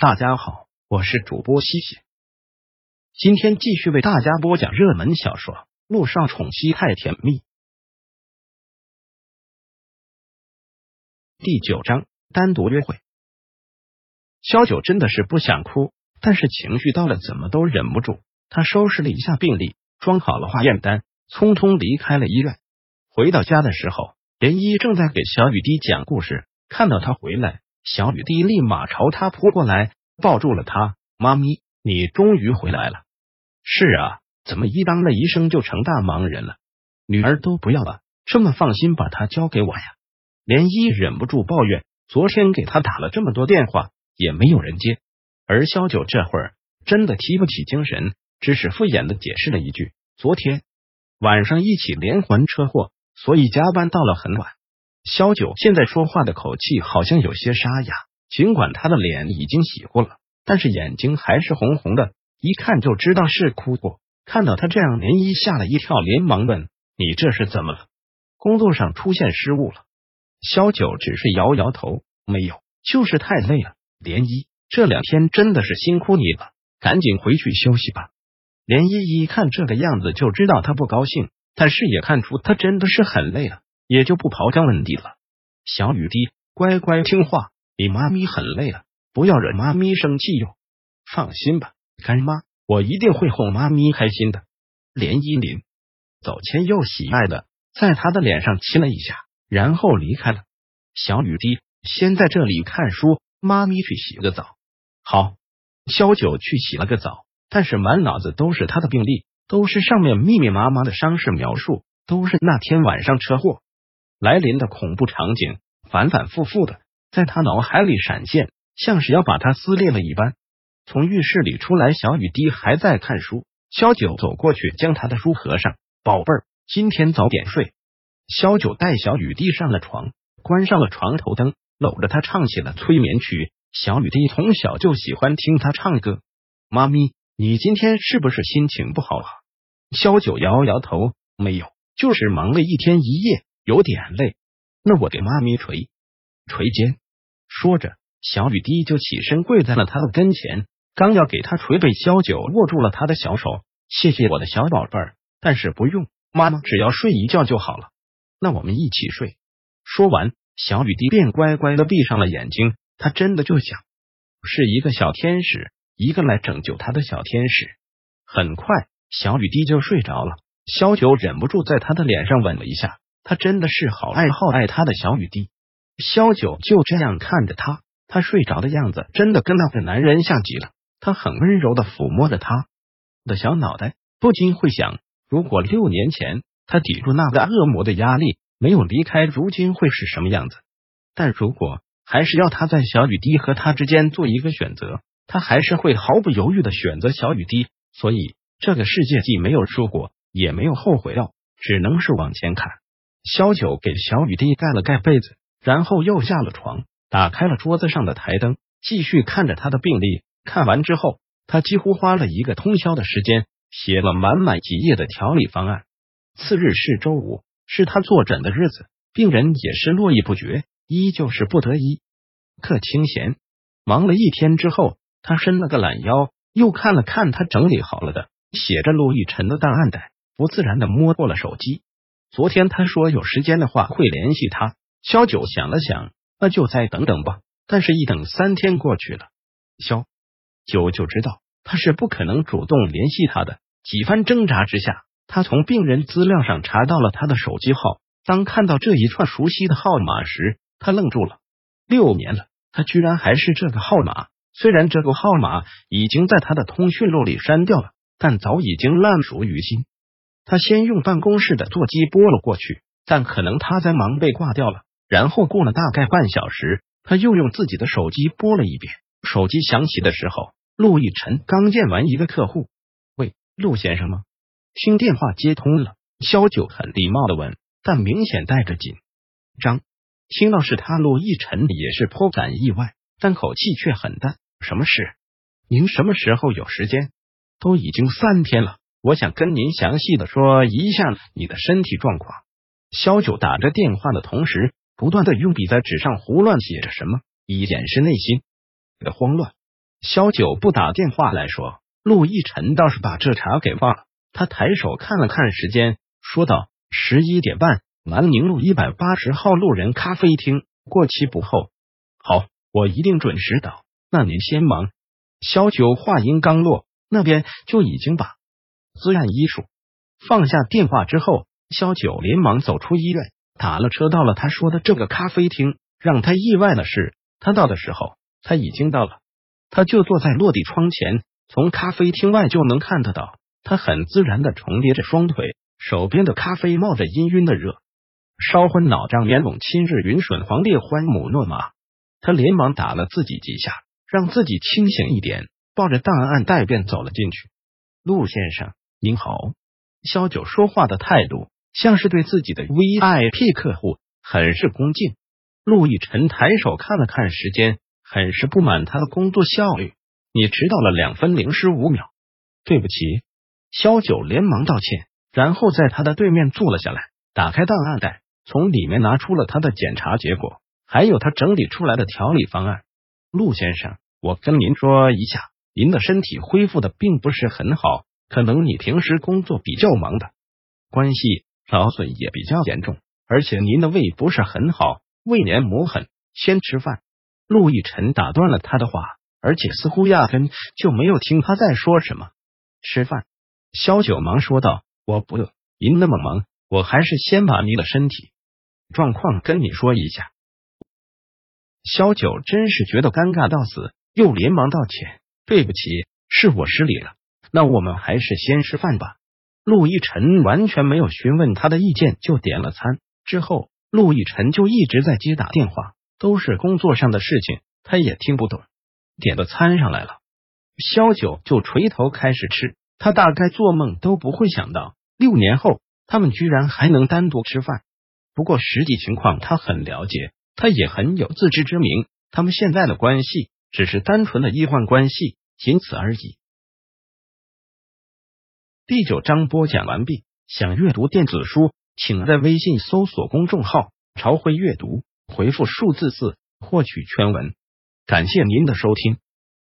大家好，我是主播西西，今天继续为大家播讲热门小说《陆少宠妻太甜蜜》第九章单独约会。萧九真的是不想哭，但是情绪到了，怎么都忍不住。他收拾了一下病历，装好了化验单，匆匆离开了医院。回到家的时候，连依正在给小雨滴讲故事，看到他回来。小雨滴立马朝他扑过来，抱住了他。妈咪，你终于回来了。是啊，怎么一当了医生就成大忙人了？女儿都不要了，这么放心把她交给我呀？连依忍不住抱怨，昨天给他打了这么多电话，也没有人接。而萧九这会儿真的提不起精神，只是敷衍的解释了一句：昨天晚上一起连环车祸，所以加班到了很晚。萧九现在说话的口气好像有些沙哑，尽管他的脸已经洗过了，但是眼睛还是红红的，一看就知道是哭过。看到他这样，连依吓了一跳，连忙问：“你这是怎么了？工作上出现失误了？”萧九只是摇摇头：“没有，就是太累了。”连依这两天真的是辛苦你了，赶紧回去休息吧。连依一看这个样子，就知道他不高兴，但是也看出他真的是很累了。也就不刨根问底了。小雨滴，乖乖听话，你妈咪很累了，不要惹妈咪生气哟。放心吧，干妈，我一定会哄妈咪开心的。连依林走前又喜爱的在他的脸上亲了一下，然后离开了。小雨滴，先在这里看书，妈咪去洗个澡。好，萧九去洗了个澡，但是满脑子都是他的病历，都是上面密密麻麻的伤势描述，都是那天晚上车祸。来临的恐怖场景反反复复的在他脑海里闪现，像是要把他撕裂了一般。从浴室里出来，小雨滴还在看书。萧九走过去，将他的书合上。宝贝儿，今天早点睡。萧九带小雨滴上了床，关上了床头灯，搂着他唱起了催眠曲。小雨滴从小就喜欢听他唱歌。妈咪，你今天是不是心情不好啊？萧九摇摇头，没有，就是忙了一天一夜。有点累，那我给妈咪捶捶肩。说着，小雨滴就起身跪在了他的跟前，刚要给他捶，被萧九握住了他的小手。谢谢我的小宝贝儿，但是不用，妈妈只要睡一觉就好了。那我们一起睡。说完，小雨滴便乖乖的闭上了眼睛。他真的就想是一个小天使，一个来拯救他的小天使。很快，小雨滴就睡着了。萧九忍不住在他的脸上吻了一下。他真的是好爱好爱他的小雨滴，萧九就这样看着他，他睡着的样子真的跟那个男人像极了。他很温柔的抚摸着他的小脑袋，不禁会想，如果六年前他抵住那个恶魔的压力没有离开，如今会是什么样子？但如果还是要他在小雨滴和他之间做一个选择，他还是会毫不犹豫的选择小雨滴。所以这个世界既没有说过，也没有后悔药，只能是往前看。萧九给小雨滴盖了盖被子，然后又下了床，打开了桌子上的台灯，继续看着他的病历。看完之后，他几乎花了一个通宵的时间，写了满满几页的调理方案。次日是周五，是他坐诊的日子，病人也是络绎不绝，依旧是不得已。客清闲，忙了一天之后，他伸了个懒腰，又看了看他整理好了的写着陆亦辰的档案袋，不自然的摸过了手机。昨天他说有时间的话会联系他。萧九想了想，那就再等等吧。但是，一等三天过去了，萧九就知道他是不可能主动联系他的。几番挣扎之下，他从病人资料上查到了他的手机号。当看到这一串熟悉的号码时，他愣住了。六年了，他居然还是这个号码。虽然这个号码已经在他的通讯录里删掉了，但早已经烂熟于心。他先用办公室的座机拨了过去，但可能他在忙被挂掉了。然后过了大概半小时，他又用自己的手机拨了一遍。手机响起的时候，陆亦辰刚见完一个客户。喂，陆先生吗？听电话接通了，萧九很礼貌的问，但明显带着紧张。听到是他，陆亦辰也是颇感意外，但口气却很淡。什么事？您什么时候有时间？都已经三天了。我想跟您详细的说一下你的身体状况。萧九打着电话的同时，不断的用笔在纸上胡乱写着什么，以掩饰内心的慌乱。萧九不打电话来说，陆亦辰倒是把这茬给忘了。他抬手看了看时间，说道：“十一点半，南宁路一百八十号路人咖啡厅，过期不候。”好，我一定准时到。那您先忙。萧九话音刚落，那边就已经把自然医术放下电话之后，萧九连忙走出医院，打了车到了他说的这个咖啡厅。让他意外的是，他到的时候他已经到了，他就坐在落地窗前，从咖啡厅外就能看得到。他很自然的重叠着双腿，手边的咖啡冒着氤氲的热，烧昏脑胀，连拢亲日云笋黄烈欢母诺马。他连忙打了自己几下，让自己清醒一点，抱着档案袋便走了进去。陆先生您好，肖九说话的态度像是对自己的 VIP 客户很是恭敬。陆亦辰抬手看了看时间，很是不满他的工作效率。你迟到了两分零十五秒，对不起。肖九连忙道歉，然后在他的对面坐了下来，打开档案袋，从里面拿出了他的检查结果，还有他整理出来的调理方案。陆先生，我跟您说一下，您的身体恢复的并不是很好，可能你平时工作比较忙的关系，劳损也比较严重，而且您的胃不是很好，胃黏膜很。先吃饭。陆亦辰打断了他的话，而且似乎压根就没有听他在说什么。吃饭。萧九忙说道：“我不饿，您那么忙，我还是先把您的身体状况跟你说一下。”萧九真是觉得尴尬到死，又连忙道歉：“对不起，是我失礼了。那我们还是先吃饭吧。”陆亦辰完全没有询问他的意见，就点了餐。之后，陆亦辰就一直在接打电话，都是工作上的事情，他也听不懂。点的餐上来了，萧九就垂头开始吃。他大概做梦都不会想到，六年后他们居然还能单独吃饭。不过实际情况他很了解，他也很有自知之明。他们现在的关系只是单纯的医患关系，仅此而已。第九章播讲完毕。想阅读电子书，请在微信搜索公众号“朝晖阅读”，回复数字四获取全文。感谢您的收听。